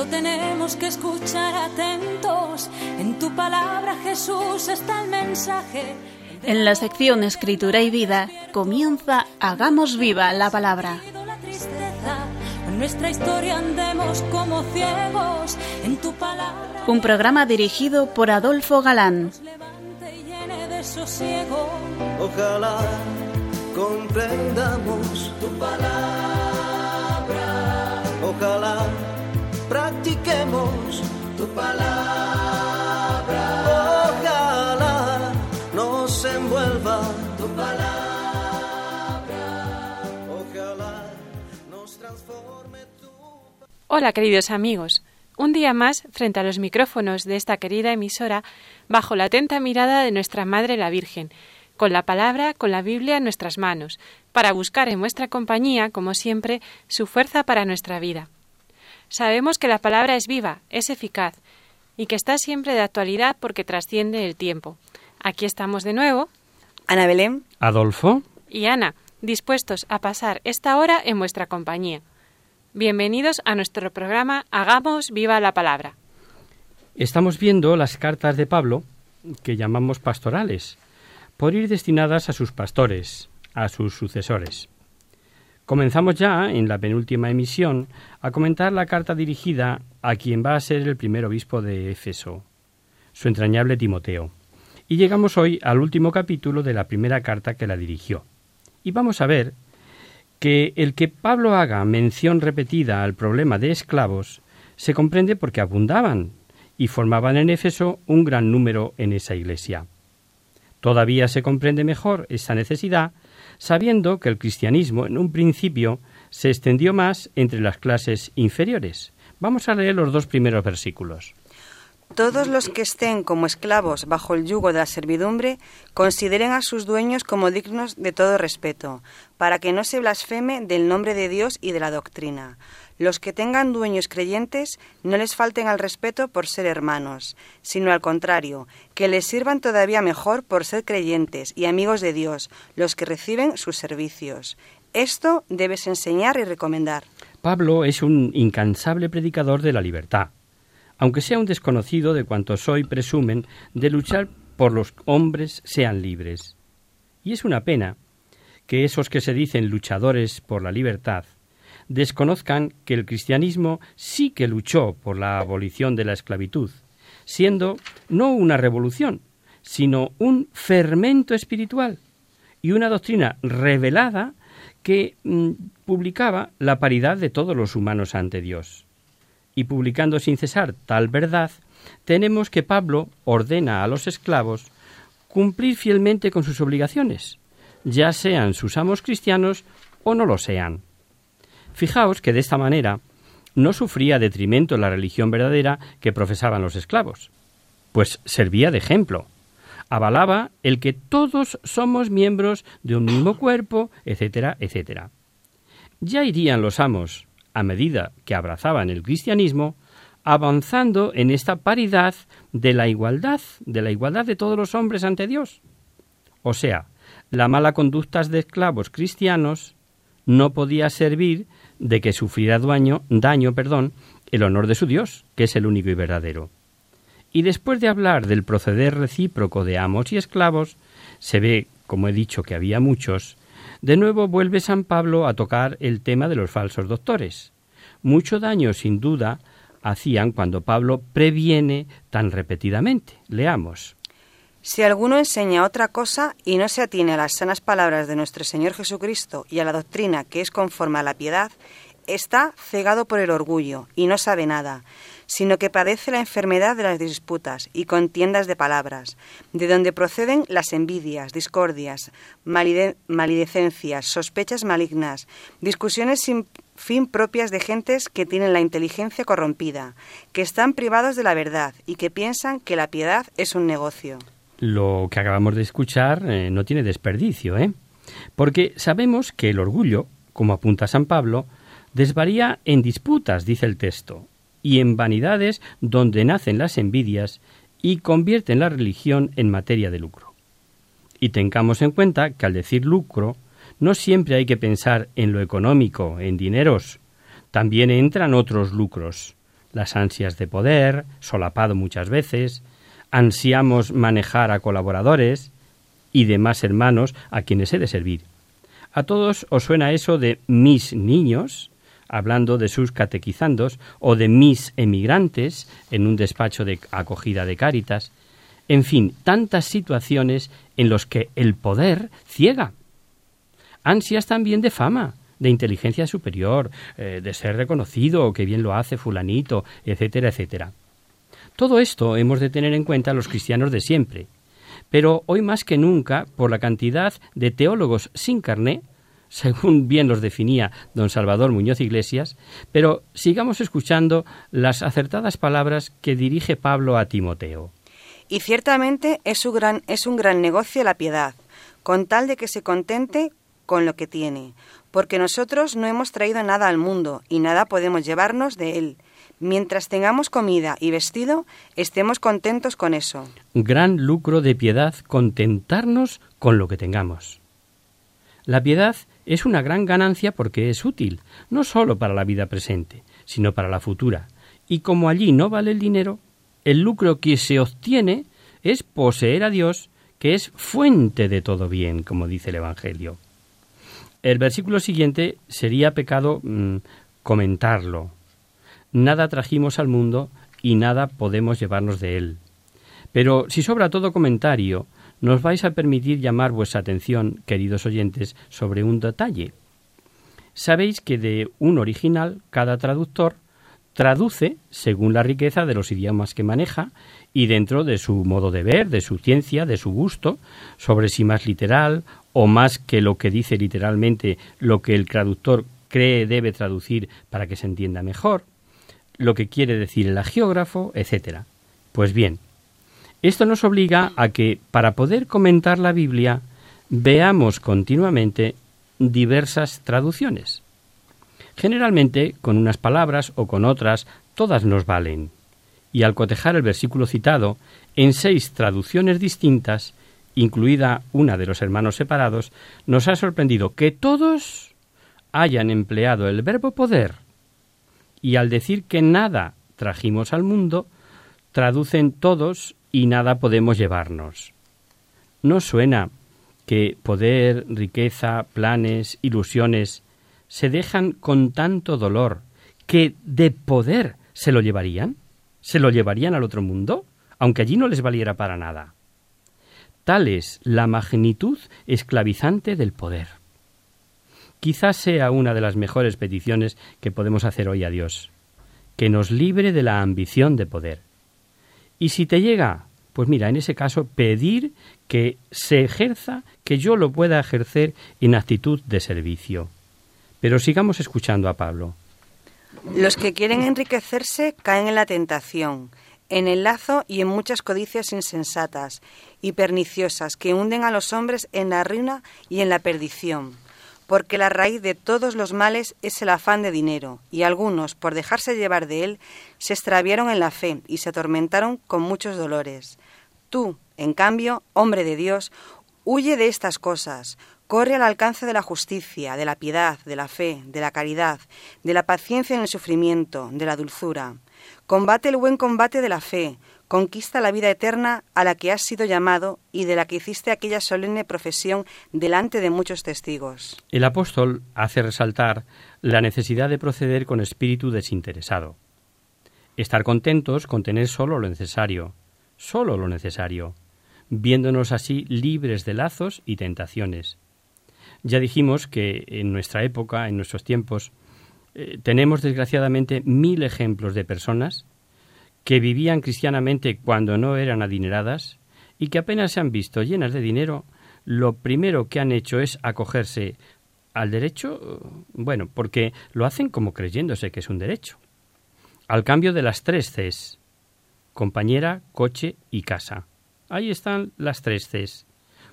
solo tenemos que escuchar atentos. En tu palabra, Jesús, está el mensaje. En la sección Escritura y Vida comienza Hagamos viva la palabra. En nuestra historia andemos como ciegos. En tu palabra. Un programa dirigido por Adolfo Galán. Ojalá comprendamos tu palabra. Ojalá practiquemos tu palabra. Ojalá nos envuelva tu palabra. Ojalá nos transforme tu Hola queridos amigos. Un día más, frente a los micrófonos de esta querida emisora, bajo la atenta mirada de nuestra Madre la Virgen, con la palabra, con la Biblia en nuestras manos, para buscar en vuestra compañía, como siempre, su fuerza para nuestra vida. Sabemos que la palabra es viva, es eficaz, y que está siempre de actualidad porque trasciende el tiempo. Aquí estamos de nuevo. Ana Belén. Adolfo. Y Ana, dispuestos a pasar esta hora en vuestra compañía. Bienvenidos a nuestro programa Hagamos viva la palabra. Estamos viendo las cartas de Pablo, que llamamos pastorales, por ir destinadas a sus pastores, a sus sucesores. Comenzamos ya, en la penúltima emisión, a comentar la carta dirigida a quien va a ser el primer obispo de Éfeso, su entrañable Timoteo. Y llegamos hoy al último capítulo de la primera carta que la dirigió. Y vamos a ver que el que Pablo haga mención repetida al problema de esclavos se comprende porque abundaban y formaban en Éfeso un gran número en esa iglesia. Todavía se comprende mejor esa necesidad sabiendo que el cristianismo en un principio se extendió más entre las clases inferiores. Vamos a leer los dos primeros versículos. Todos los que estén como esclavos bajo el yugo de la servidumbre consideren a sus dueños como dignos de todo respeto, para que no se blasfeme del nombre de Dios y de la doctrina. Los que tengan dueños creyentes no les falten al respeto por ser hermanos, sino al contrario, que les sirvan todavía mejor por ser creyentes y amigos de Dios, los que reciben sus servicios. Esto debes enseñar y recomendar. Pablo es un incansable predicador de la libertad aunque sea un desconocido de cuantos hoy presumen de luchar por los hombres sean libres. Y es una pena que esos que se dicen luchadores por la libertad desconozcan que el cristianismo sí que luchó por la abolición de la esclavitud, siendo no una revolución, sino un fermento espiritual y una doctrina revelada que mm, publicaba la paridad de todos los humanos ante Dios y publicando sin cesar tal verdad, tenemos que Pablo ordena a los esclavos cumplir fielmente con sus obligaciones, ya sean sus amos cristianos o no lo sean. Fijaos que de esta manera no sufría detrimento la religión verdadera que profesaban los esclavos, pues servía de ejemplo. Avalaba el que todos somos miembros de un mismo cuerpo, etcétera, etcétera. Ya irían los amos a medida que abrazaban el cristianismo, avanzando en esta paridad de la igualdad, de la igualdad de todos los hombres ante Dios. O sea, la mala conducta de esclavos cristianos no podía servir de que sufriera daño, daño perdón, el honor de su Dios, que es el único y verdadero. Y después de hablar del proceder recíproco de amos y esclavos, se ve, como he dicho, que había muchos, de nuevo vuelve San Pablo a tocar el tema de los falsos doctores. Mucho daño, sin duda, hacían cuando Pablo previene tan repetidamente. Leamos. Si alguno enseña otra cosa y no se atiene a las sanas palabras de nuestro Señor Jesucristo y a la doctrina que es conforme a la piedad, está cegado por el orgullo y no sabe nada, sino que padece la enfermedad de las disputas y contiendas de palabras, de donde proceden las envidias, discordias, malidecencias, sospechas malignas, discusiones sin fin propias de gentes que tienen la inteligencia corrompida, que están privados de la verdad y que piensan que la piedad es un negocio. Lo que acabamos de escuchar eh, no tiene desperdicio, ¿eh? Porque sabemos que el orgullo, como apunta San Pablo, desvaría en disputas, dice el texto, y en vanidades donde nacen las envidias y convierten la religión en materia de lucro. Y tengamos en cuenta que al decir lucro, no siempre hay que pensar en lo económico, en dineros. También entran otros lucros, las ansias de poder, solapado muchas veces, ansiamos manejar a colaboradores y demás hermanos a quienes he de servir. A todos os suena eso de mis niños, hablando de sus catequizandos, o de mis emigrantes en un despacho de acogida de cáritas. En fin, tantas situaciones en los que el poder ciega. Ansias también de fama, de inteligencia superior, eh, de ser reconocido, que bien lo hace fulanito, etcétera, etcétera. Todo esto hemos de tener en cuenta los cristianos de siempre, pero hoy más que nunca, por la cantidad de teólogos sin carné, según bien los definía don Salvador Muñoz Iglesias, pero sigamos escuchando las acertadas palabras que dirige Pablo a Timoteo. Y ciertamente es un gran, es un gran negocio la piedad, con tal de que se contente con lo que tiene, porque nosotros no hemos traído nada al mundo y nada podemos llevarnos de él. Mientras tengamos comida y vestido, estemos contentos con eso. Gran lucro de piedad contentarnos con lo que tengamos. La piedad es una gran ganancia porque es útil, no sólo para la vida presente, sino para la futura. Y como allí no vale el dinero, el lucro que se obtiene es poseer a Dios, que es fuente de todo bien, como dice el Evangelio. El versículo siguiente sería pecado mm, comentarlo. Nada trajimos al mundo y nada podemos llevarnos de él. Pero si sobra todo comentario, nos vais a permitir llamar vuestra atención, queridos oyentes, sobre un detalle. Sabéis que de un original cada traductor traduce según la riqueza de los idiomas que maneja y dentro de su modo de ver, de su ciencia, de su gusto, sobre si más literal o más que lo que dice literalmente lo que el traductor cree debe traducir para que se entienda mejor, lo que quiere decir el geógrafo, etc. Pues bien, esto nos obliga a que, para poder comentar la Biblia, veamos continuamente diversas traducciones. Generalmente, con unas palabras o con otras, todas nos valen. Y al cotejar el versículo citado, en seis traducciones distintas, incluida una de los hermanos separados, nos ha sorprendido que todos hayan empleado el verbo poder y al decir que nada trajimos al mundo, traducen todos y nada podemos llevarnos. ¿No suena que poder, riqueza, planes, ilusiones se dejan con tanto dolor que de poder se lo llevarían? ¿Se lo llevarían al otro mundo? Aunque allí no les valiera para nada. Tal es la magnitud esclavizante del poder. Quizás sea una de las mejores peticiones que podemos hacer hoy a Dios, que nos libre de la ambición de poder. Y si te llega, pues mira, en ese caso pedir que se ejerza, que yo lo pueda ejercer en actitud de servicio. Pero sigamos escuchando a Pablo. Los que quieren enriquecerse caen en la tentación en el lazo y en muchas codicias insensatas y perniciosas que hunden a los hombres en la ruina y en la perdición. Porque la raíz de todos los males es el afán de dinero, y algunos, por dejarse llevar de él, se extraviaron en la fe y se atormentaron con muchos dolores. Tú, en cambio, hombre de Dios, huye de estas cosas, corre al alcance de la justicia, de la piedad, de la fe, de la caridad, de la paciencia en el sufrimiento, de la dulzura. Combate el buen combate de la fe, conquista la vida eterna a la que has sido llamado y de la que hiciste aquella solemne profesión delante de muchos testigos. El apóstol hace resaltar la necesidad de proceder con espíritu desinteresado. Estar contentos con tener solo lo necesario, solo lo necesario, viéndonos así libres de lazos y tentaciones. Ya dijimos que en nuestra época, en nuestros tiempos, eh, tenemos desgraciadamente mil ejemplos de personas que vivían cristianamente cuando no eran adineradas y que apenas se han visto llenas de dinero, lo primero que han hecho es acogerse al derecho, bueno, porque lo hacen como creyéndose que es un derecho. Al cambio de las tres Cs, compañera, coche y casa. Ahí están las tres Cs.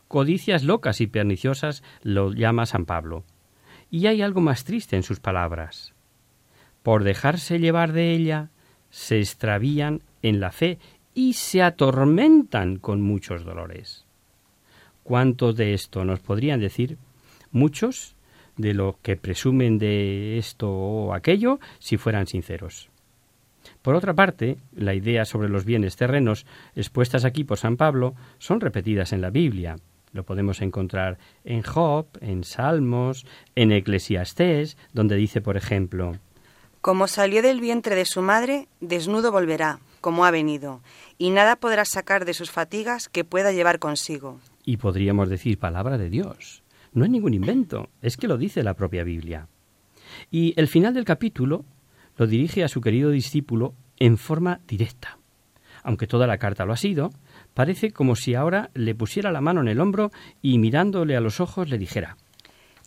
Codicias locas y perniciosas lo llama San Pablo. Y hay algo más triste en sus palabras. Por dejarse llevar de ella, se extravían en la fe y se atormentan con muchos dolores. ¿Cuántos de esto nos podrían decir? Muchos de lo que presumen de esto o aquello si fueran sinceros. Por otra parte, la idea sobre los bienes terrenos expuestas aquí por San Pablo son repetidas en la Biblia. Lo podemos encontrar en Job, en Salmos, en Eclesiastés, donde dice, por ejemplo, Como salió del vientre de su madre, desnudo volverá, como ha venido, y nada podrá sacar de sus fatigas que pueda llevar consigo. Y podríamos decir palabra de Dios. No es ningún invento, es que lo dice la propia Biblia. Y el final del capítulo lo dirige a su querido discípulo en forma directa. Aunque toda la carta lo ha sido, parece como si ahora le pusiera la mano en el hombro y mirándole a los ojos le dijera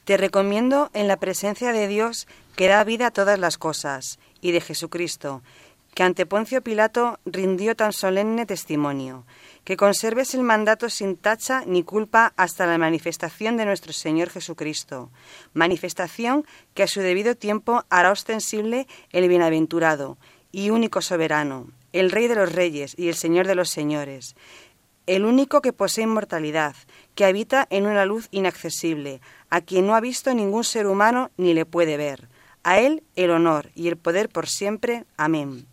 Te recomiendo en la presencia de Dios que da vida a todas las cosas, y de Jesucristo, que ante Poncio Pilato rindió tan solemne testimonio, que conserves el mandato sin tacha ni culpa hasta la manifestación de nuestro Señor Jesucristo, manifestación que a su debido tiempo hará ostensible el bienaventurado y único soberano, el Rey de los Reyes y el Señor de los Señores, el único que posee inmortalidad, que habita en una luz inaccesible, a quien no ha visto ningún ser humano ni le puede ver. A Él el honor y el poder por siempre. Amén.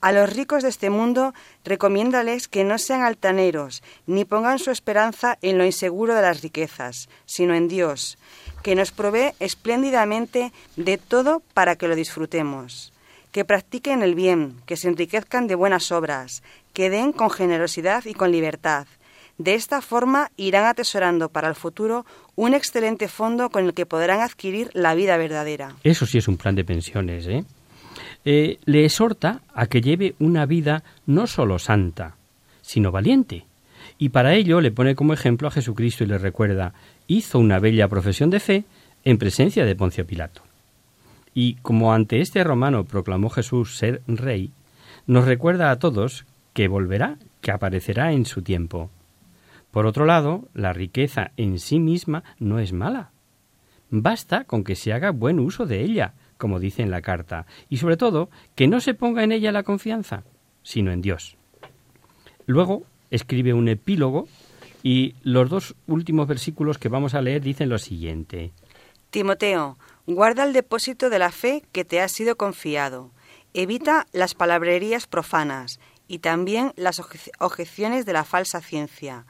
A los ricos de este mundo recomiéndales que no sean altaneros, ni pongan su esperanza en lo inseguro de las riquezas, sino en Dios, que nos provee espléndidamente de todo para que lo disfrutemos. Que practiquen el bien, que se enriquezcan de buenas obras, que den con generosidad y con libertad. De esta forma irán atesorando para el futuro un excelente fondo con el que podrán adquirir la vida verdadera. Eso sí es un plan de pensiones, ¿eh? eh, le exhorta a que lleve una vida no solo santa, sino valiente. Y para ello le pone como ejemplo a Jesucristo y le recuerda, hizo una bella profesión de fe en presencia de Poncio Pilato. Y como ante este romano proclamó Jesús ser rey, nos recuerda a todos que volverá, que aparecerá en su tiempo. Por otro lado, la riqueza en sí misma no es mala. Basta con que se haga buen uso de ella, como dice en la carta, y sobre todo que no se ponga en ella la confianza, sino en Dios. Luego escribe un epílogo y los dos últimos versículos que vamos a leer dicen lo siguiente. Timoteo, guarda el depósito de la fe que te ha sido confiado. Evita las palabrerías profanas y también las objeciones de la falsa ciencia.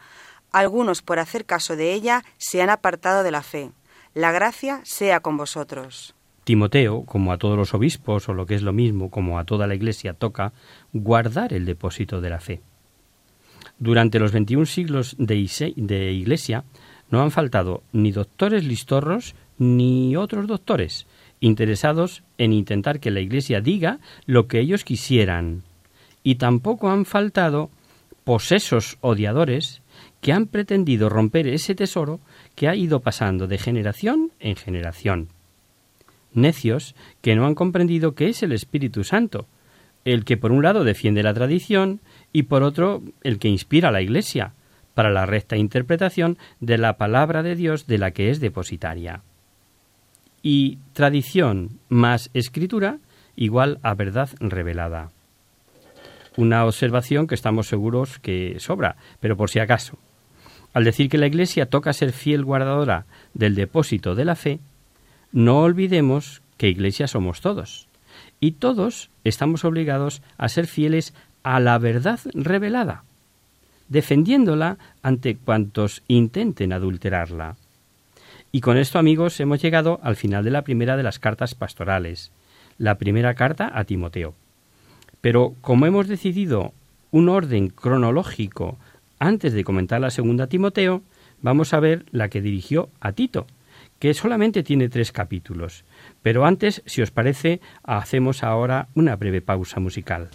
Algunos, por hacer caso de ella, se han apartado de la fe. La gracia sea con vosotros. Timoteo, como a todos los obispos, o lo que es lo mismo, como a toda la Iglesia, toca guardar el depósito de la fe. Durante los 21 siglos de, de Iglesia no han faltado ni doctores listorros ni otros doctores interesados en intentar que la Iglesia diga lo que ellos quisieran. Y tampoco han faltado posesos odiadores que han pretendido romper ese tesoro que ha ido pasando de generación en generación necios que no han comprendido que es el Espíritu Santo, el que por un lado defiende la tradición y por otro el que inspira a la Iglesia para la recta interpretación de la palabra de Dios de la que es depositaria. Y tradición más escritura igual a verdad revelada. Una observación que estamos seguros que sobra, pero por si acaso. Al decir que la Iglesia toca ser fiel guardadora del depósito de la fe, no olvidemos que iglesia somos todos, y todos estamos obligados a ser fieles a la verdad revelada, defendiéndola ante cuantos intenten adulterarla. Y con esto, amigos, hemos llegado al final de la primera de las cartas pastorales, la primera carta a Timoteo. Pero como hemos decidido un orden cronológico antes de comentar la segunda Timoteo, vamos a ver la que dirigió a Tito, que solamente tiene tres capítulos. Pero antes, si os parece, hacemos ahora una breve pausa musical.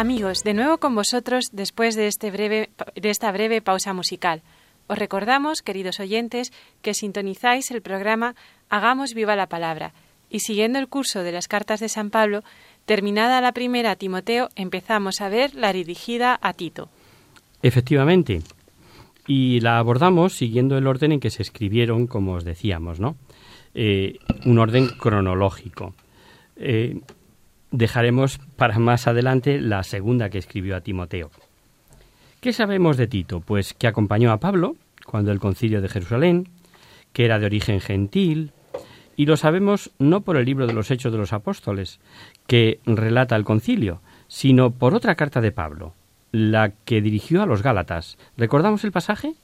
Amigos, de nuevo con vosotros después de, este breve, esta breve pausa musical. Os recordamos, queridos oyentes, que sintonizáis el programa Hagamos viva la palabra y siguiendo el curso de las cartas de San Pablo, terminada la primera a Timoteo, empezamos a ver la dirigida a Tito. Efectivamente. Y la abordamos siguiendo el orden en que se escribieron, como os decíamos, ¿no? Eh, un orden cronológico. Eh, dejaremos para más adelante la segunda que escribió a Timoteo. ¿Qué sabemos de Tito? Pues que acompañó a Pablo cuando el concilio de Jerusalén, que era de origen gentil, y lo sabemos no por el libro de los Hechos de los Apóstoles, que relata el concilio, sino por otra carta de Pablo, la que dirigió a los Gálatas. ¿Recordamos el pasaje?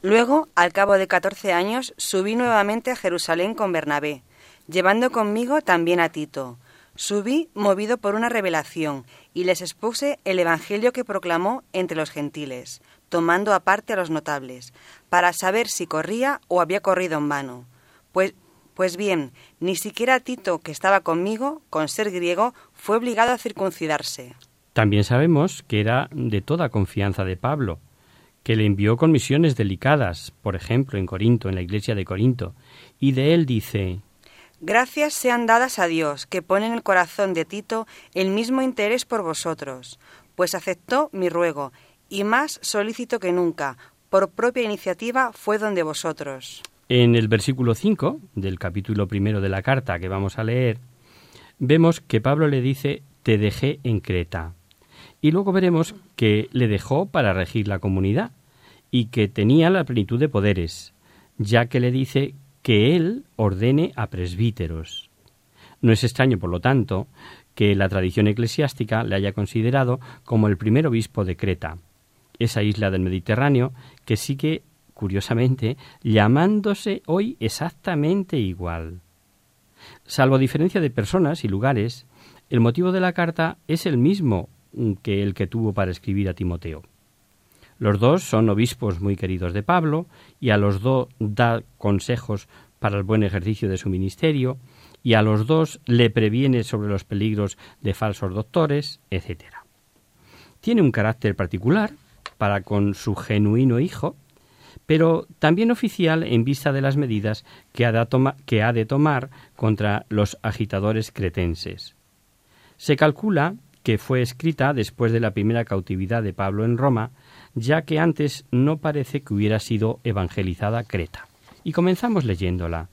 Luego, al cabo de catorce años, subí nuevamente a Jerusalén con Bernabé, llevando conmigo también a Tito. Subí movido por una revelación y les expuse el Evangelio que proclamó entre los gentiles, tomando aparte a los notables, para saber si corría o había corrido en vano. Pues, pues bien, ni siquiera Tito, que estaba conmigo, con ser griego, fue obligado a circuncidarse. También sabemos que era de toda confianza de Pablo, que le envió con misiones delicadas, por ejemplo, en Corinto, en la iglesia de Corinto, y de él dice Gracias sean dadas a Dios, que pone en el corazón de Tito el mismo interés por vosotros, pues aceptó mi ruego, y más solícito que nunca, por propia iniciativa fue donde vosotros. En el versículo 5 del capítulo primero de la carta que vamos a leer, vemos que Pablo le dice, te dejé en Creta. Y luego veremos que le dejó para regir la comunidad y que tenía la plenitud de poderes, ya que le dice que él ordene a presbíteros. No es extraño, por lo tanto, que la tradición eclesiástica le haya considerado como el primer obispo de Creta, esa isla del Mediterráneo que sigue, curiosamente, llamándose hoy exactamente igual. Salvo diferencia de personas y lugares, el motivo de la carta es el mismo que el que tuvo para escribir a Timoteo. Los dos son obispos muy queridos de Pablo y a los dos da consejos para el buen ejercicio de su ministerio y a los dos le previene sobre los peligros de falsos doctores, etc. Tiene un carácter particular para con su genuino hijo, pero también oficial en vista de las medidas que ha de, que ha de tomar contra los agitadores cretenses. Se calcula que fue escrita después de la primera cautividad de Pablo en Roma, ya que antes no parece que hubiera sido evangelizada Creta. Y comenzamos leyéndola.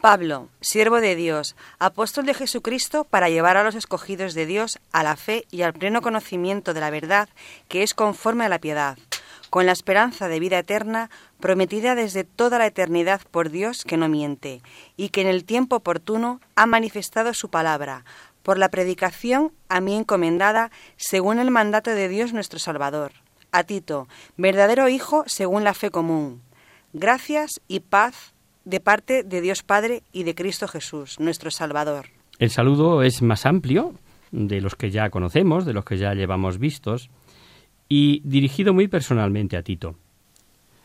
Pablo, siervo de Dios, apóstol de Jesucristo, para llevar a los escogidos de Dios a la fe y al pleno conocimiento de la verdad que es conforme a la piedad, con la esperanza de vida eterna prometida desde toda la eternidad por Dios que no miente, y que en el tiempo oportuno ha manifestado su palabra, por la predicación a mí encomendada según el mandato de Dios nuestro Salvador. A Tito, verdadero Hijo según la fe común. Gracias y paz de parte de Dios Padre y de Cristo Jesús, nuestro Salvador. El saludo es más amplio de los que ya conocemos, de los que ya llevamos vistos, y dirigido muy personalmente a Tito.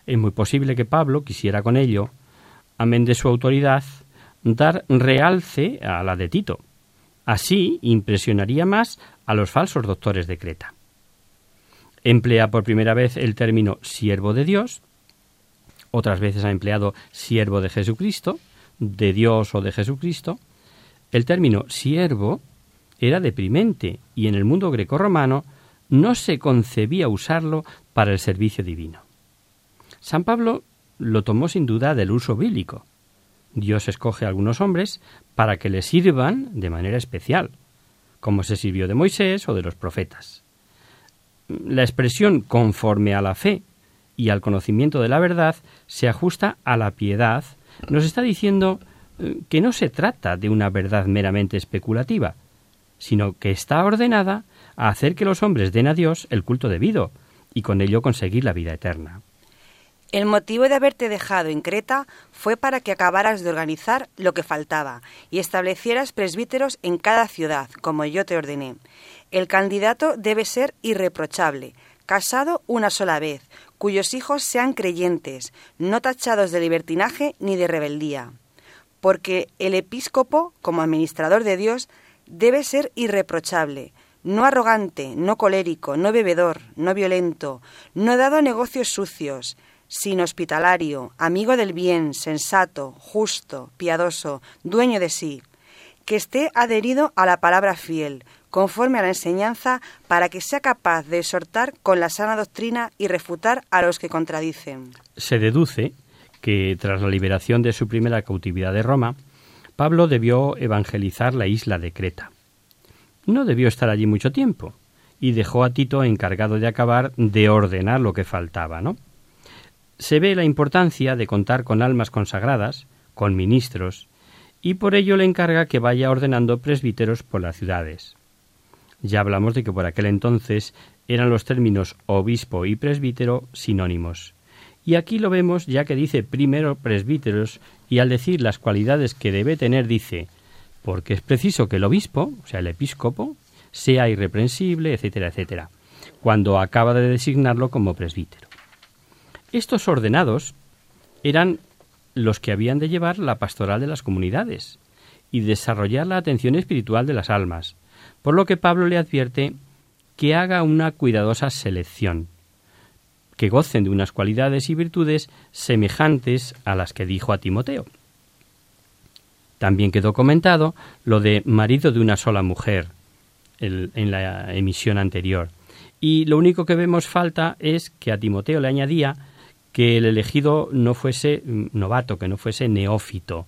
Es muy posible que Pablo quisiera con ello, amén de su autoridad, dar realce a la de Tito, Así impresionaría más a los falsos doctores de Creta. Emplea por primera vez el término siervo de Dios, otras veces ha empleado siervo de Jesucristo, de Dios o de Jesucristo. El término siervo era deprimente y en el mundo grecorromano no se concebía usarlo para el servicio divino. San Pablo lo tomó sin duda del uso bíblico. Dios escoge a algunos hombres para que le sirvan de manera especial, como se sirvió de Moisés o de los profetas. La expresión conforme a la fe y al conocimiento de la verdad se ajusta a la piedad, nos está diciendo eh, que no se trata de una verdad meramente especulativa, sino que está ordenada a hacer que los hombres den a Dios el culto debido y con ello conseguir la vida eterna. El motivo de haberte dejado en Creta fue para que acabaras de organizar lo que faltaba y establecieras presbíteros en cada ciudad, como yo te ordené. El candidato debe ser irreprochable, casado una sola vez, cuyos hijos sean creyentes, no tachados de libertinaje ni de rebeldía. Porque el episcopo, como administrador de Dios, debe ser irreprochable, no arrogante, no colérico, no bebedor, no violento, no dado a negocios sucios, sino hospitalario, amigo del bien, sensato, justo, piadoso, dueño de sí, que esté adherido a la palabra fiel, conforme a la enseñanza, para que sea capaz de exhortar con la sana doctrina y refutar a los que contradicen. Se deduce que tras la liberación de su primera cautividad de Roma, Pablo debió evangelizar la isla de Creta. No debió estar allí mucho tiempo y dejó a Tito encargado de acabar de ordenar lo que faltaba, ¿no? Se ve la importancia de contar con almas consagradas, con ministros, y por ello le encarga que vaya ordenando presbíteros por las ciudades. Ya hablamos de que por aquel entonces eran los términos obispo y presbítero sinónimos. Y aquí lo vemos ya que dice primero presbíteros y al decir las cualidades que debe tener dice porque es preciso que el obispo, o sea, el episcopo, sea irreprensible, etcétera, etcétera, cuando acaba de designarlo como presbítero. Estos ordenados eran los que habían de llevar la pastoral de las comunidades y desarrollar la atención espiritual de las almas, por lo que Pablo le advierte que haga una cuidadosa selección, que gocen de unas cualidades y virtudes semejantes a las que dijo a Timoteo. También quedó comentado lo de marido de una sola mujer en la emisión anterior. Y lo único que vemos falta es que a Timoteo le añadía que el elegido no fuese novato, que no fuese neófito.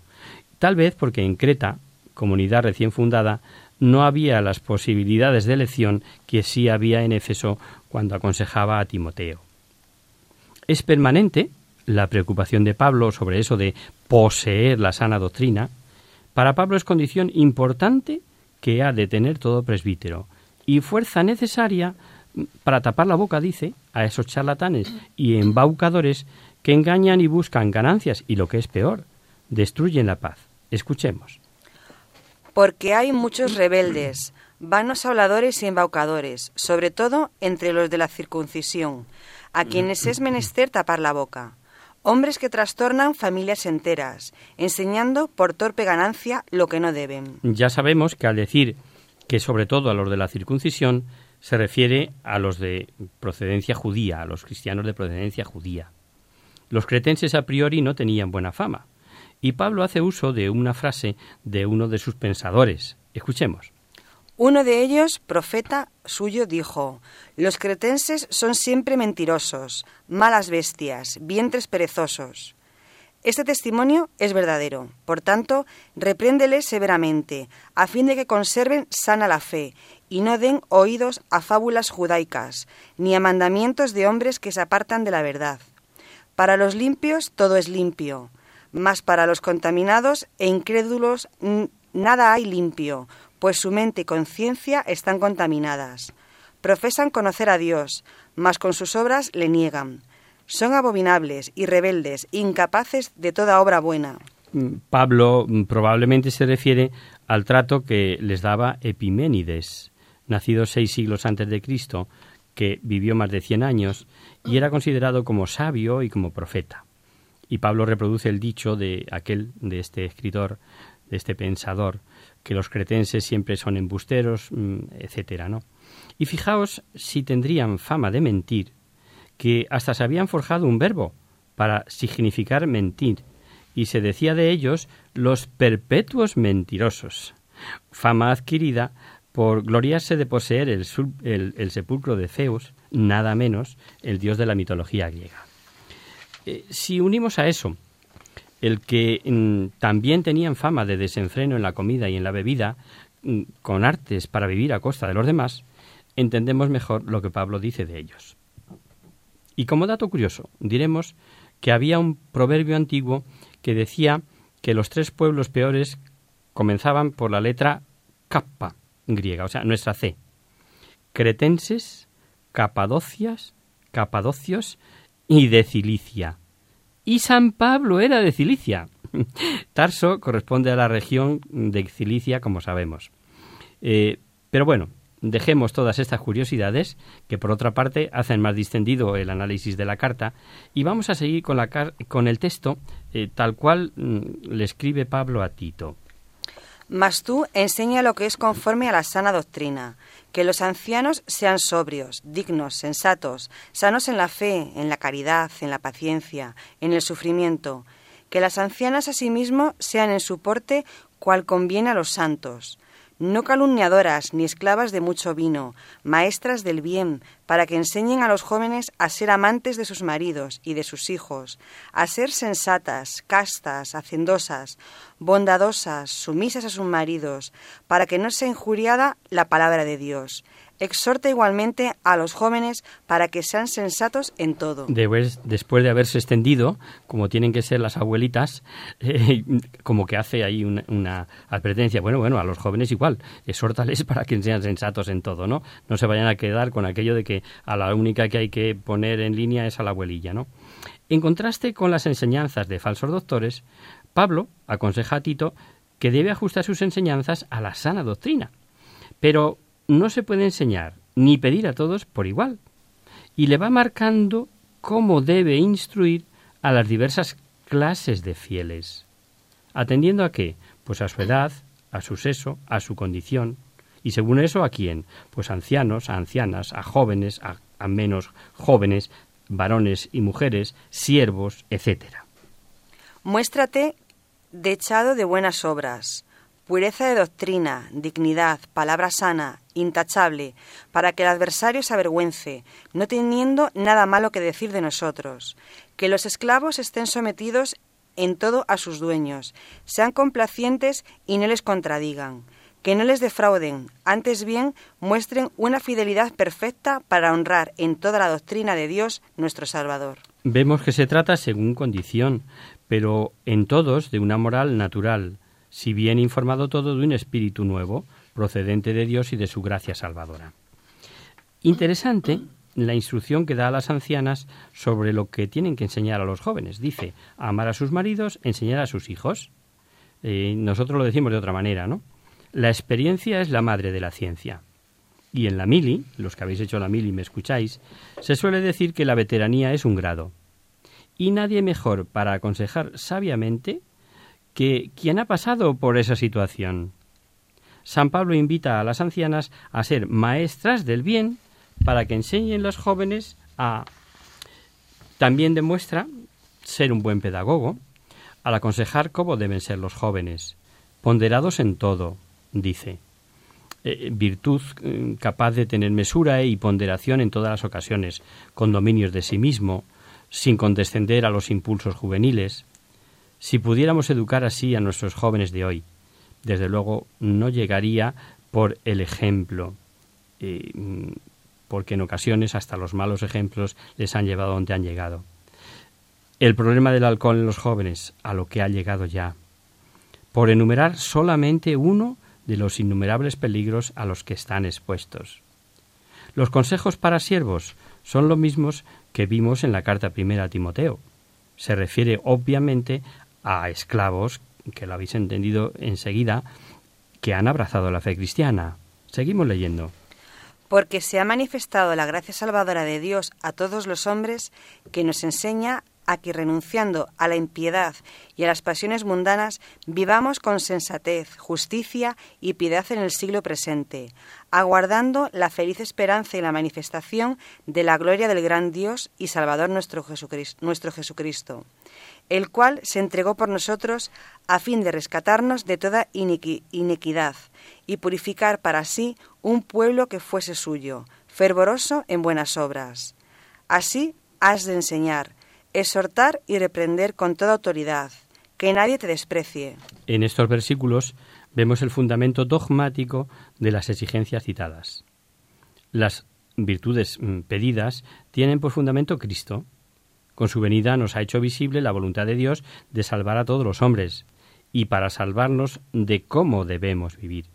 Tal vez porque en Creta, comunidad recién fundada, no había las posibilidades de elección que sí había en Éfeso cuando aconsejaba a Timoteo. Es permanente la preocupación de Pablo sobre eso de poseer la sana doctrina, para Pablo es condición importante que ha de tener todo presbítero y fuerza necesaria para tapar la boca, dice, a esos charlatanes y embaucadores que engañan y buscan ganancias y lo que es peor, destruyen la paz. Escuchemos. Porque hay muchos rebeldes, vanos habladores y embaucadores, sobre todo entre los de la circuncisión, a quienes es menester tapar la boca Hombres que trastornan familias enteras, enseñando por torpe ganancia lo que no deben. Ya sabemos que al decir que sobre todo a los de la circuncisión se refiere a los de procedencia judía, a los cristianos de procedencia judía. Los cretenses a priori no tenían buena fama, y Pablo hace uso de una frase de uno de sus pensadores. Escuchemos. Uno de ellos, profeta suyo, dijo, Los cretenses son siempre mentirosos, malas bestias, vientres perezosos. Este testimonio es verdadero, por tanto, repréndeles severamente, a fin de que conserven sana la fe, y no den oídos a fábulas judaicas, ni a mandamientos de hombres que se apartan de la verdad. Para los limpios todo es limpio, mas para los contaminados e incrédulos nada hay limpio, pues su mente y conciencia están contaminadas. Profesan conocer a Dios, mas con sus obras le niegan. Son abominables y rebeldes, incapaces de toda obra buena. Mm, Pablo mm, probablemente se refiere al trato que les daba Epiménides, nacido seis siglos antes de Cristo, que vivió más de cien años y era considerado como sabio y como profeta. Y Pablo reproduce el dicho de aquel, de este escritor, de este pensador, que los cretenses siempre son embusteros, mm, etcétera, ¿no? Y fijaos si tendrían fama de mentir, que hasta se habían forjado un verbo para significar mentir, y se decía de ellos los perpetuos mentirosos, fama adquirida por gloriarse de poseer el, el, sepulcro de Zeus, nada menos el dios de la mitología griega. Eh, si unimos a eso el que mm, también tenían fama de desenfreno en la comida y en la bebida, mm, con artes para vivir a costa de los demás, entendemos mejor lo que Pablo dice de ellos. Y como dato curioso, diremos que había un proverbio antiguo que decía que los tres pueblos peores comenzaban por la letra kappa griega, o sea, nuestra C. Cretenses, Capadocias, Capadocios y de Cilicia. Y San Pablo era de Cilicia. Tarso corresponde a la región de Cilicia, como sabemos. Eh, pero bueno, dejemos todas estas curiosidades, que por otra parte hacen más distendido el análisis de la carta, y vamos a seguir con, la con el texto eh, tal cual mm, le escribe Pablo a Tito. Mas tú enseña lo que es conforme a la sana doctrina, que los ancianos sean sobrios, dignos, sensatos, sanos en la fe, en la caridad, en la paciencia, en el sufrimiento, que las ancianas asimismo sean en su porte cual conviene a los santos, no calumniadoras ni esclavas de mucho vino, maestras del bien, para que enseñen a los jóvenes a ser amantes de sus maridos y de sus hijos, a ser sensatas, castas, hacendosas, bondadosas, sumisas a sus maridos, para que no sea injuriada la palabra de Dios exhorta igualmente a los jóvenes para que sean sensatos en todo. Después de haberse extendido, como tienen que ser las abuelitas, eh, como que hace ahí una, advertencia. Bueno, bueno, a los jóvenes igual, exhórtales para que sean sensatos en todo, ¿no? No se vayan a quedar con aquello de que a la única que hay que poner en línea es a la abuelilla, ¿no? En contraste con las enseñanzas de falsos doctores, Pablo aconseja a Tito que debe ajustar sus enseñanzas a la sana doctrina. Pero no se puede enseñar ni pedir a todos por igual. Y le va marcando cómo debe instruir a las diversas clases de fieles. ¿Atendiendo a qué? Pues a su edad, a su sexo, a su condición. Y según eso, ¿a quién? Pues a ancianos, a ancianas, a jóvenes, a, a menos jóvenes, varones y mujeres, siervos, etc. Muéstrate dechado de buenas obras, pureza de doctrina, dignidad, palabra sana, intachable, para que el adversario se avergüence, no teniendo nada malo que decir de nosotros, que los esclavos estén sometidos en todo a sus dueños, sean complacientes y no les contradigan, que no les defrauden, antes bien muestren una fidelidad perfecta para honrar en toda la doctrina de Dios nuestro Salvador. Vemos que se trata según condición, pero en todos de una moral natural, si bien informado todo de un espíritu nuevo, procedente de Dios y de su gracia salvadora. Interesante la instrucción que da a las ancianas sobre lo que tienen que enseñar a los jóvenes. Dice, amar a sus maridos, enseñar a sus hijos. Eh, nosotros lo decimos de otra manera, ¿no? La experiencia es la madre de la ciencia. Y en la mili, los que habéis hecho la mili me escucháis, se suele decir que la veteranía es un grado. Y nadie mejor para aconsejar sabiamente que quien ha pasado por esa situación. San Pablo invita a las ancianas a ser maestras del bien para que enseñen los jóvenes a... También demuestra ser un buen pedagogo al aconsejar cómo deben ser los jóvenes, ponderados en todo, dice. Eh, virtud eh, capaz de tener mesura y ponderación en todas las ocasiones, con dominios de sí mismo, sin condescender a los impulsos juveniles, si pudiéramos educar así a nuestros jóvenes de hoy, desde luego no llegaría por el ejemplo, eh, porque en ocasiones hasta los malos ejemplos les han llevado donde han llegado. El problema del alcohol en los jóvenes, a lo que ha llegado ya, por enumerar solamente uno de los innumerables peligros a los que están expuestos. Los consejos para siervos son los mismos que vimos en la carta primera a Timoteo. Se refiere obviamente a esclavos, que lo habéis entendido enseguida, que han abrazado la fe cristiana. Seguimos leyendo. Porque se ha manifestado la gracia salvadora de Dios a todos los hombres, que nos enseña a que renunciando a la impiedad y a las pasiones mundanas, vivamos con sensatez, justicia y piedad en el siglo presente, aguardando la feliz esperanza y la manifestación de la gloria del gran Dios y Salvador nuestro Jesucristo, nuestro Jesucristo el cual se entregó por nosotros a fin de rescatarnos de toda iniqui- inequidad y purificar para sí un pueblo que fuese suyo, fervoroso en buenas obras. Así has de enseñar, exhortar y reprender con toda autoridad, que nadie te desprecie. En estos versículos vemos el fundamento dogmático de las exigencias citadas. Las virtudes mm, pedidas tienen por fundamento Cristo. Con su venida nos ha hecho visible la voluntad de Dios de salvar a todos los hombres y para salvarnos de cómo debemos vivir.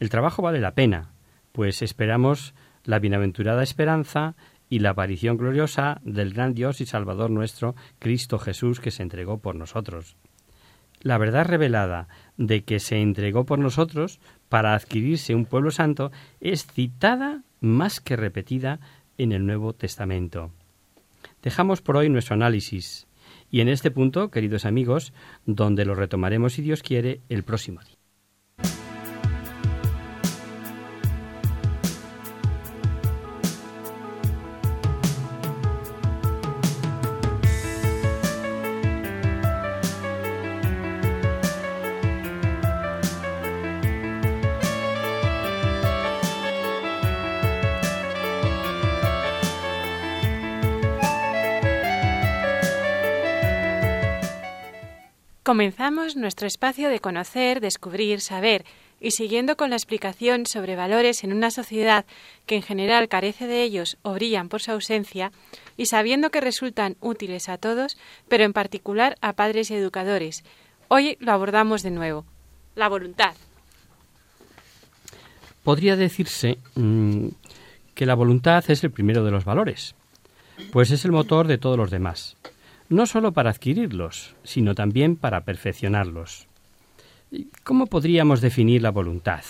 El trabajo vale la pena, pues esperamos la bienaventurada esperanza y la aparición gloriosa del gran Dios y Salvador nuestro, Cristo Jesús, que se entregó por nosotros. La verdad revelada de que se entregó por nosotros para adquirirse un pueblo santo es citada más que repetida en el Nuevo Testamento. Dejamos por hoy nuestro análisis y en este punto, queridos amigos, donde lo retomaremos si Dios quiere el próximo día. Comenzamos nuestro espacio de conocer, descubrir, saber y siguiendo con la explicación sobre valores en una sociedad que en general carece de ellos o brillan por su ausencia, y sabiendo que resultan útiles a todos, pero en particular a padres y educadores. Hoy lo abordamos de nuevo. La voluntad. Podría decirse mm, que la voluntad es el primero de los valores, pues es el motor de todos los demás, no sólo para adquirirlos, sino también para perfeccionarlos. ¿Cómo podríamos definir la voluntad?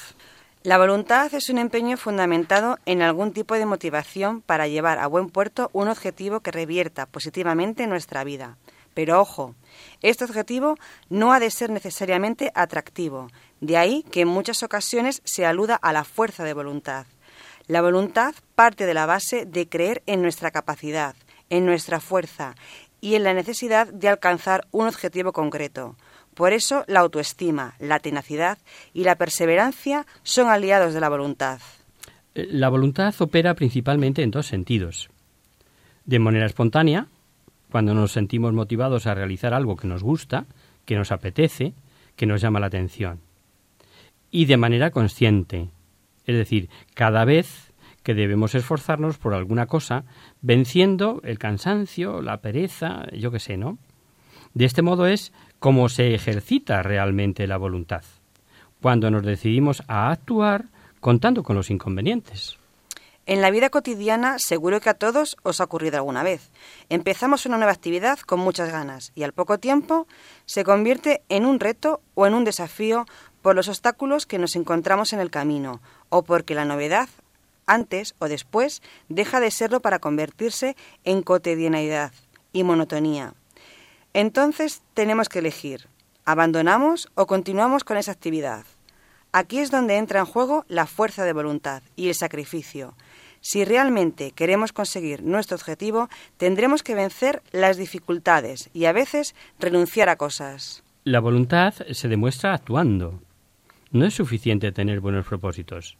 La voluntad es un empeño fundamentado en algún tipo de motivación para llevar a buen puerto un objetivo que revierta positivamente en nuestra vida. Pero ojo, este objetivo no ha de ser necesariamente atractivo, de ahí que en muchas ocasiones se aluda a la fuerza de voluntad. La voluntad parte de la base de creer en nuestra capacidad, en nuestra fuerza y en la necesidad de alcanzar un objetivo concreto. Por eso la autoestima, la tenacidad y la perseverancia son aliados de la voluntad. Eh, La voluntad opera principalmente en dos sentidos. De manera espontánea, cuando nos sentimos motivados a realizar algo que nos gusta, que nos apetece, que nos llama la atención. Y de manera consciente, es decir, cada vez que debemos esforzarnos por alguna cosa, venciendo el cansancio, la pereza, yo qué sé, ¿no? De este modo es como se ejercita realmente la voluntad, cuando nos decidimos a actuar contando con los inconvenientes. En la vida cotidiana seguro que a todos os ha ocurrido alguna vez. Empezamos una nueva actividad con muchas ganas y al poco tiempo se convierte en un reto o en un desafío por los obstáculos que nos encontramos en el camino o porque la novedad antes o después deja de serlo para convertirse en cotidianidad y monotonía. Entonces tenemos que elegir, ¿abandonamos o continuamos con esa actividad? Aquí es donde entra en juego la fuerza de voluntad y el sacrificio. Si realmente queremos conseguir nuestro objetivo, tendremos que vencer las dificultades y a veces renunciar a cosas. La voluntad se demuestra actuando. No es suficiente tener buenos propósitos.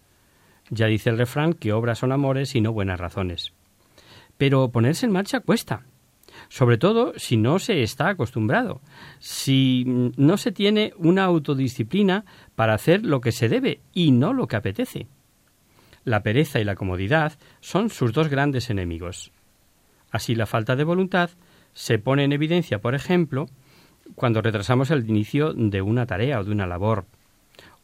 Ya dice el refrán que obras son amores y no buenas razones. Pero ponerse en marcha cuesta, sobre todo si no se está acostumbrado, si no se tiene una autodisciplina para hacer lo que se debe y no lo que apetece. La pereza y la comodidad son sus dos grandes enemigos. Así la falta de voluntad se pone en evidencia, por ejemplo, cuando retrasamos el inicio de una tarea o de una labor,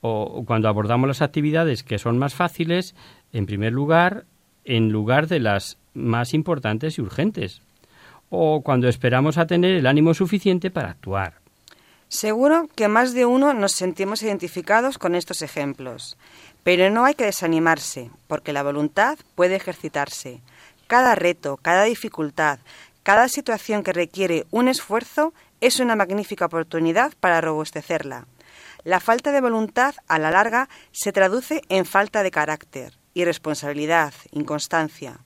o cuando abordamos las actividades que son más fáciles, en primer lugar, en lugar de las más importantes y urgentes, o cuando esperamos a tener el ánimo suficiente para actuar. Seguro que más de uno nos sentimos identificados con estos ejemplos, pero no hay que desanimarse, porque la voluntad puede ejercitarse. Cada reto, cada dificultad, Cada situación que requiere un esfuerzo es una magnífica oportunidad para robustecerla. La falta de voluntad, a la larga, se traduce en falta de carácter, irresponsabilidad, inconstancia.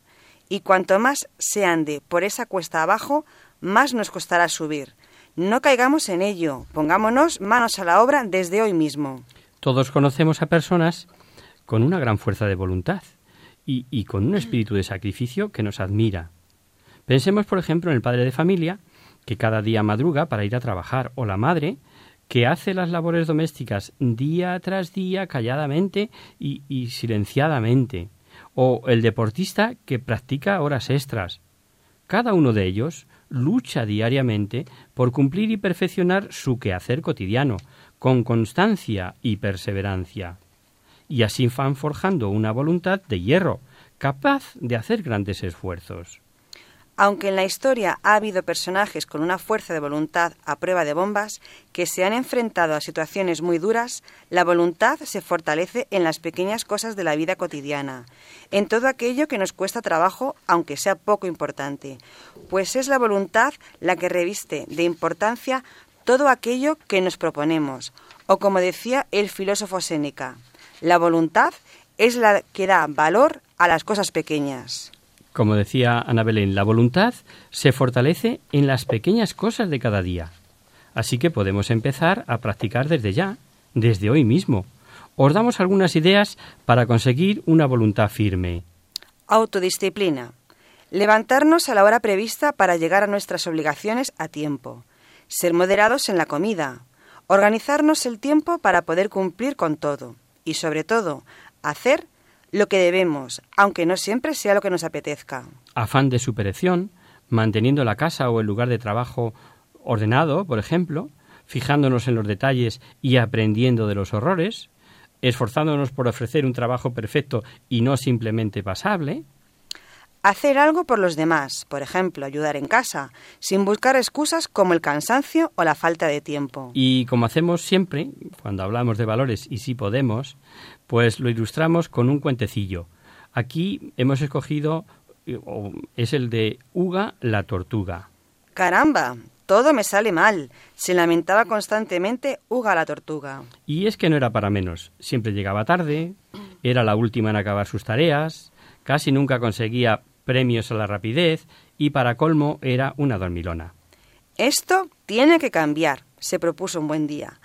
Y cuanto más se ande por esa cuesta abajo, más nos costará subir. No caigamos en ello, pongámonos manos a la obra desde hoy mismo. Todos conocemos a personas con una gran fuerza de voluntad y, con un espíritu de sacrificio que nos admira. Pensemos, por ejemplo, en el padre de familia, que cada día madruga para ir a trabajar, o la madre, que hace las labores domésticas día tras día calladamente y, silenciadamente, o el deportista que practica horas extras. Cada uno de ellos lucha diariamente por cumplir y perfeccionar su quehacer cotidiano, con constancia y perseverancia. Y así van forjando una voluntad de hierro, capaz de hacer grandes esfuerzos. Aunque en la historia ha habido personajes con una fuerza de voluntad a prueba de bombas que se han enfrentado a situaciones muy duras, la voluntad se fortalece en las pequeñas cosas de la vida cotidiana, en todo aquello que nos cuesta trabajo, aunque sea poco importante, pues es la voluntad la que reviste de importancia todo aquello que nos proponemos, o como decía el filósofo Séneca, la voluntad es la que da valor a las cosas pequeñas. Como decía Ana Belén, la voluntad se fortalece en las pequeñas cosas de cada día. Así que podemos empezar a practicar desde ya, desde hoy mismo. Os damos algunas ideas para conseguir una voluntad firme. Autodisciplina. Levantarnos a la hora prevista para llegar a nuestras obligaciones a tiempo. Ser moderados en la comida. Organizarnos el tiempo para poder cumplir con todo. Y sobre todo, hacer lo que debemos, aunque no siempre sea lo que nos apetezca. Afán de superación, manteniendo la casa o el lugar de trabajo ordenado, por ejemplo, fijándonos en los detalles y aprendiendo de los horrores, esforzándonos por ofrecer un trabajo perfecto y no simplemente pasable, Hacer algo por los demás, por ejemplo, ayudar en casa, sin buscar excusas como el cansancio o la falta de tiempo. Y como hacemos siempre, cuando hablamos de valores y si podemos, pues lo ilustramos con un cuentecillo. Aquí hemos escogido, eh, es el de Uga la tortuga. Caramba, todo me sale mal, se lamentaba constantemente Uga la tortuga. Y es que no era para menos. Siempre llegaba tarde, era la última en acabar sus tareas, casi nunca conseguía premios a la rapidez y para colmo era una dormilona. Esto tiene que cambiar, se propuso un buen día,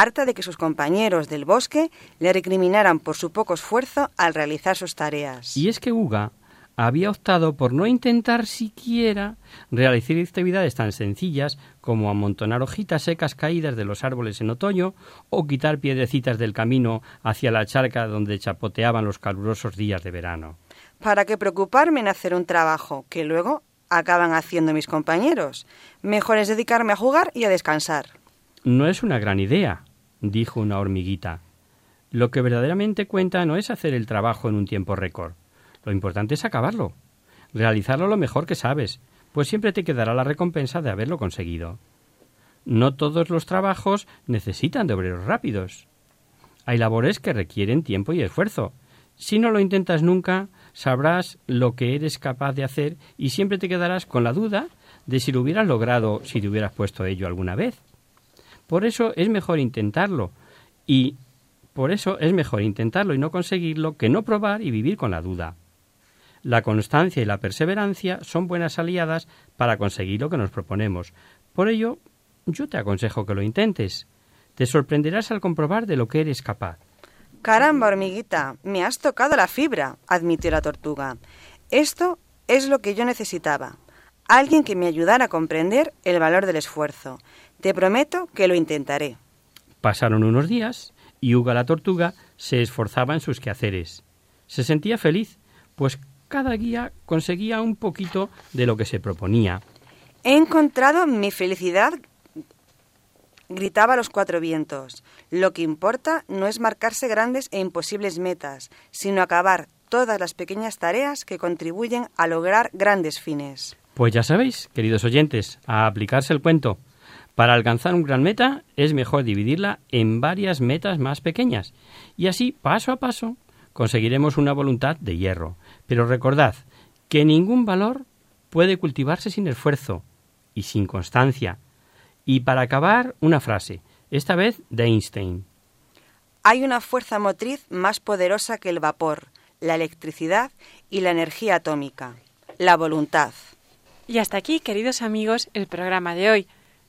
harta de que sus compañeros del bosque le recriminaran por su poco esfuerzo al realizar sus tareas. Y es que Uga había optado por no intentar siquiera realizar actividades tan sencillas como amontonar hojitas secas caídas de los árboles en otoño o quitar piedrecitas del camino hacia la charca donde chapoteaban los calurosos días de verano. ¿Para qué preocuparme en hacer un trabajo que luego acaban haciendo mis compañeros? Mejor es dedicarme a jugar y a descansar. No es una gran idea, dijo una hormiguita. Lo que verdaderamente cuenta no es hacer el trabajo en un tiempo récord. Lo importante es acabarlo, realizarlo lo mejor que sabes, pues siempre te quedará la recompensa de haberlo conseguido. No todos los trabajos necesitan de obreros rápidos. Hay labores que requieren tiempo y esfuerzo. Si no lo intentas nunca, sabrás lo que eres capaz de hacer y siempre te quedarás con la duda de si lo hubieras logrado si te hubieras puesto ello alguna vez. Por eso es mejor intentarlo y por eso es mejor intentarlo y no conseguirlo que no probar y vivir con la duda. La constancia y la perseverancia son buenas aliadas para conseguir lo que nos proponemos. Por ello, yo te aconsejo que lo intentes. Te sorprenderás al comprobar de lo que eres capaz. Caramba, hormiguita, me has tocado la fibra, admitió la tortuga. Esto es lo que yo necesitaba. Alguien que me ayudara a comprender el valor del esfuerzo. Te prometo que lo intentaré. Pasaron unos días y Uga la tortuga se esforzaba en sus quehaceres. Se sentía feliz, pues cada día conseguía un poquito de lo que se proponía. He encontrado mi felicidad, gritaba a los cuatro vientos. Lo que importa no es marcarse grandes e imposibles metas, sino acabar todas las pequeñas tareas que contribuyen a lograr grandes fines. Pues ya sabéis, queridos oyentes, a aplicarse el cuento. Para alcanzar un gran meta es mejor dividirla en varias metas más pequeñas y así, paso a paso, conseguiremos una voluntad de hierro. Pero recordad que ningún valor puede cultivarse sin esfuerzo y sin constancia. Y para acabar, una frase, esta vez de Einstein. Hay una fuerza motriz más poderosa que el vapor, la electricidad y la energía atómica, la voluntad. Y hasta aquí, queridos amigos, el programa de hoy.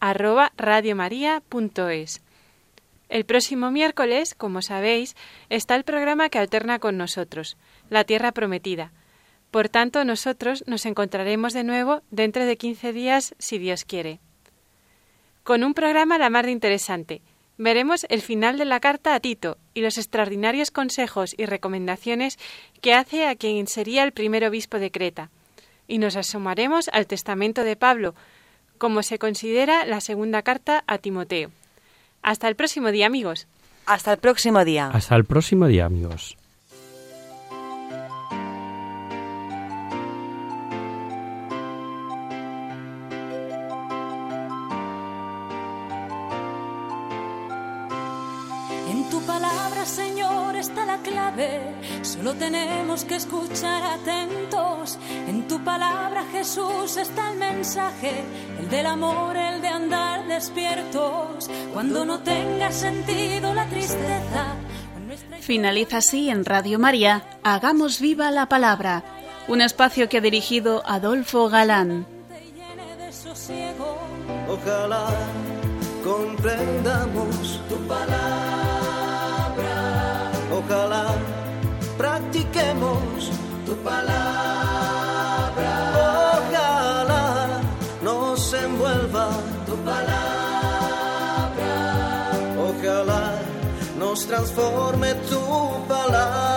arroba radiomaria.es. El próximo miércoles, como sabéis, está el programa que alterna con nosotros, La Tierra Prometida. Por tanto, nosotros nos encontraremos de nuevo dentro de 15 días, si Dios quiere. Con un programa la mar de interesante. Veremos el final de la carta a Tito y los extraordinarios consejos y recomendaciones que hace a quien sería el primer obispo de Creta. Y nos asomaremos al testamento de Pablo, como se considera la segunda carta a Timoteo. Hasta el próximo día, amigos. Hasta el próximo día. Hasta el próximo día, amigos. Solo tenemos que escuchar atentos. En tu palabra, Jesús, está el mensaje. El del amor, el de andar despiertos. Cuando no tenga sentido la tristeza. Finaliza así en Radio María, Hagamos viva la palabra, un espacio que ha dirigido Adolfo Galán. Ojalá comprendamos tu palabra. Tu palabra. Ojalá nos envuelva tu palabra. Ojalá nos transforme tu palabra.